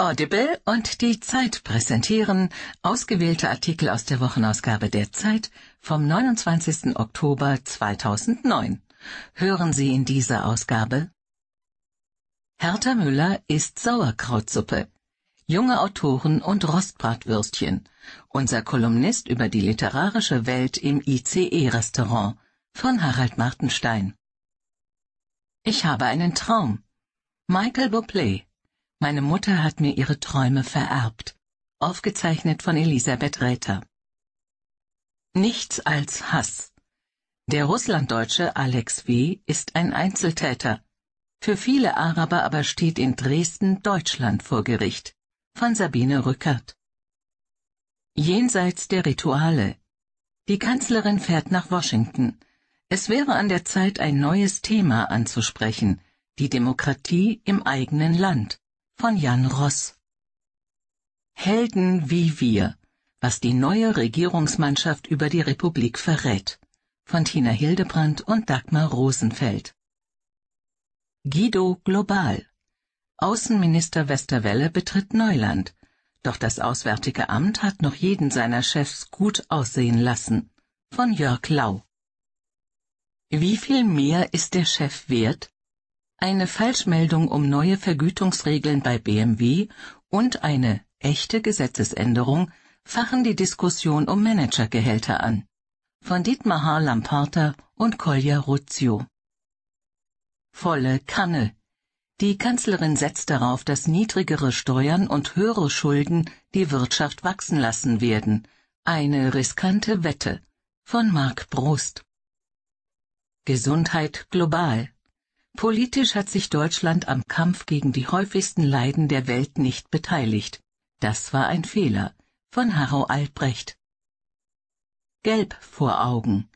Audible und die Zeit präsentieren ausgewählte Artikel aus der Wochenausgabe der Zeit vom 29. Oktober 2009. Hören Sie in dieser Ausgabe Hertha Müller isst Sauerkrautsuppe, junge Autoren und Rostbratwürstchen, unser Kolumnist über die literarische Welt im ICE-Restaurant von Harald Martenstein. Ich habe einen Traum. Michael Bublé meine Mutter hat mir ihre Träume vererbt. Aufgezeichnet von Elisabeth Räther. Nichts als Hass. Der Russlanddeutsche Alex W. ist ein Einzeltäter. Für viele Araber aber steht in Dresden Deutschland vor Gericht. Von Sabine Rückert. Jenseits der Rituale. Die Kanzlerin fährt nach Washington. Es wäre an der Zeit, ein neues Thema anzusprechen, die Demokratie im eigenen Land von Jan Ross. Helden wie wir, was die neue Regierungsmannschaft über die Republik verrät, von Tina Hildebrandt und Dagmar Rosenfeld. Guido Global. Außenminister Westerwelle betritt Neuland, doch das Auswärtige Amt hat noch jeden seiner Chefs gut aussehen lassen, von Jörg Lau. Wie viel mehr ist der Chef wert, eine Falschmeldung um neue Vergütungsregeln bei BMW und eine echte Gesetzesänderung fachen die Diskussion um Managergehälter an. Von Dietmar H. Lamparter und Kolja Ruzio. Volle Kanne. Die Kanzlerin setzt darauf, dass niedrigere Steuern und höhere Schulden die Wirtschaft wachsen lassen werden. Eine riskante Wette. Von Mark Brust. Gesundheit global. Politisch hat sich Deutschland am Kampf gegen die häufigsten Leiden der Welt nicht beteiligt. Das war ein Fehler. Von Harro Albrecht. Gelb vor Augen.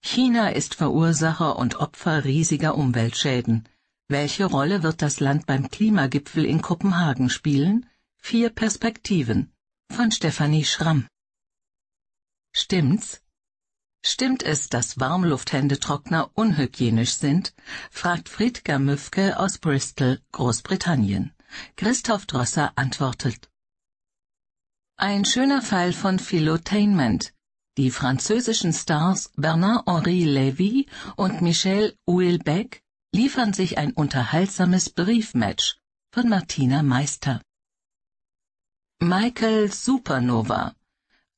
China ist Verursacher und Opfer riesiger Umweltschäden. Welche Rolle wird das Land beim Klimagipfel in Kopenhagen spielen? Vier Perspektiven. Von Stefanie Schramm. Stimmt's? Stimmt es, dass Warmlufthändetrockner unhygienisch sind? fragt Friedger Müfke aus Bristol, Großbritannien. Christoph Drosser antwortet. Ein schöner Fall von Philotainment. Die französischen Stars Bernard-Henri Lévy und Michel Houellebecq liefern sich ein unterhaltsames Briefmatch von Martina Meister. Michael Supernova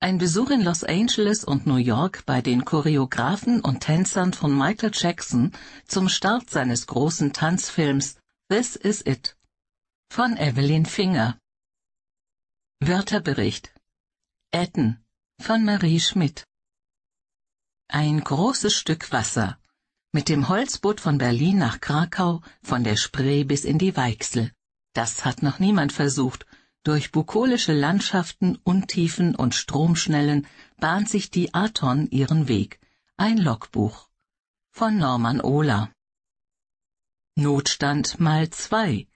ein Besuch in Los Angeles und New York bei den Choreografen und Tänzern von Michael Jackson zum Start seines großen Tanzfilms This Is It von Evelyn Finger. Wörterbericht Etten von Marie Schmidt Ein großes Stück Wasser mit dem Holzboot von Berlin nach Krakau, von der Spree bis in die Weichsel. Das hat noch niemand versucht durch bukolische Landschaften, Untiefen und Stromschnellen bahnt sich die Aton ihren Weg. Ein Logbuch. Von Norman Ohler. Notstand mal zwei.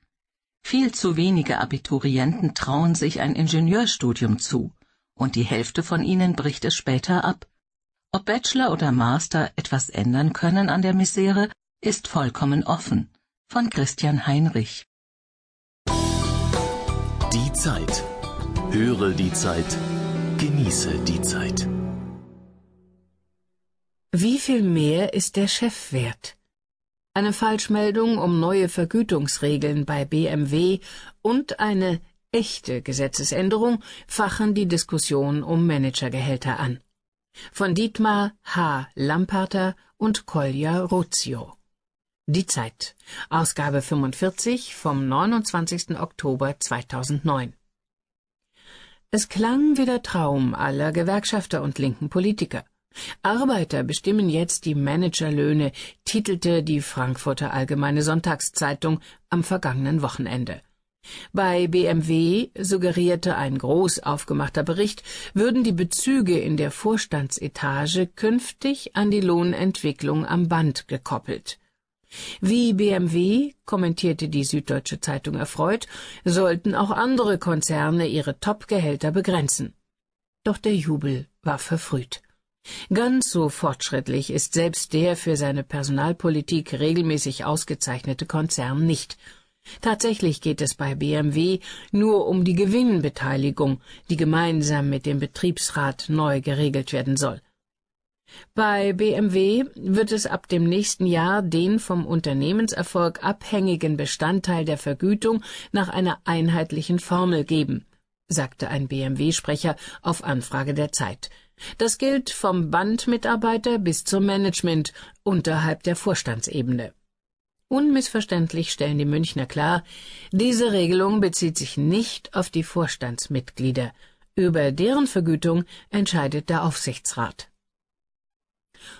Viel zu wenige Abiturienten trauen sich ein Ingenieurstudium zu, und die Hälfte von ihnen bricht es später ab. Ob Bachelor oder Master etwas ändern können an der Misere, ist vollkommen offen. Von Christian Heinrich. Die Zeit. Höre die Zeit. Genieße die Zeit. Wie viel mehr ist der Chef wert? Eine Falschmeldung um neue Vergütungsregeln bei BMW und eine echte Gesetzesänderung fachen die Diskussion um Managergehälter an. Von Dietmar H. Lamperter und Kolja Ruzio. Die Zeit. Ausgabe 45 vom 29. Oktober 2009. Es klang wie der Traum aller Gewerkschafter und linken Politiker. Arbeiter bestimmen jetzt die Managerlöhne, titelte die Frankfurter Allgemeine Sonntagszeitung am vergangenen Wochenende. Bei BMW, suggerierte ein groß aufgemachter Bericht, würden die Bezüge in der Vorstandsetage künftig an die Lohnentwicklung am Band gekoppelt. Wie BMW, kommentierte die Süddeutsche Zeitung erfreut, sollten auch andere Konzerne ihre Top-Gehälter begrenzen. Doch der Jubel war verfrüht. Ganz so fortschrittlich ist selbst der für seine Personalpolitik regelmäßig ausgezeichnete Konzern nicht. Tatsächlich geht es bei BMW nur um die Gewinnbeteiligung, die gemeinsam mit dem Betriebsrat neu geregelt werden soll. Bei BMW wird es ab dem nächsten Jahr den vom Unternehmenserfolg abhängigen Bestandteil der Vergütung nach einer einheitlichen Formel geben, sagte ein BMW-Sprecher auf Anfrage der Zeit. Das gilt vom Bandmitarbeiter bis zum Management unterhalb der Vorstandsebene. Unmissverständlich stellen die Münchner klar, diese Regelung bezieht sich nicht auf die Vorstandsmitglieder. Über deren Vergütung entscheidet der Aufsichtsrat.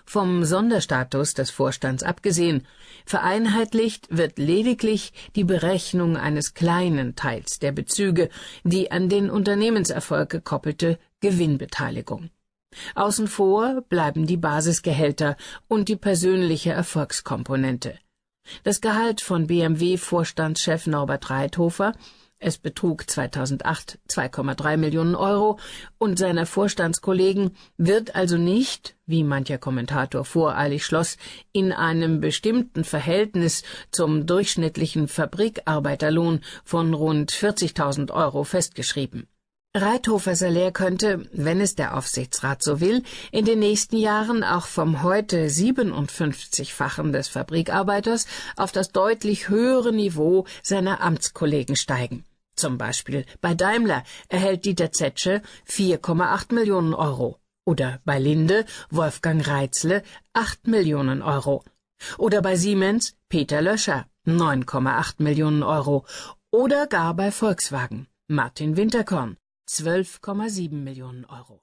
Vom Sonderstatus des Vorstands abgesehen, vereinheitlicht wird lediglich die Berechnung eines kleinen Teils der Bezüge, die an den Unternehmenserfolg gekoppelte Gewinnbeteiligung. Außen vor bleiben die Basisgehälter und die persönliche Erfolgskomponente. Das Gehalt von BMW-Vorstandschef Norbert Reithofer es betrug 2008 2,3 Millionen Euro und seiner Vorstandskollegen wird also nicht, wie mancher Kommentator voreilig schloss, in einem bestimmten Verhältnis zum durchschnittlichen Fabrikarbeiterlohn von rund 40.000 Euro festgeschrieben. Reithofer Salär könnte, wenn es der Aufsichtsrat so will, in den nächsten Jahren auch vom heute 57-fachen des Fabrikarbeiters auf das deutlich höhere Niveau seiner Amtskollegen steigen. Zum Beispiel bei Daimler erhält Dieter Zetsche 4,8 Millionen Euro. Oder bei Linde Wolfgang Reitzle 8 Millionen Euro. Oder bei Siemens Peter Löscher 9,8 Millionen Euro. Oder gar bei Volkswagen Martin Winterkorn 12,7 Millionen Euro.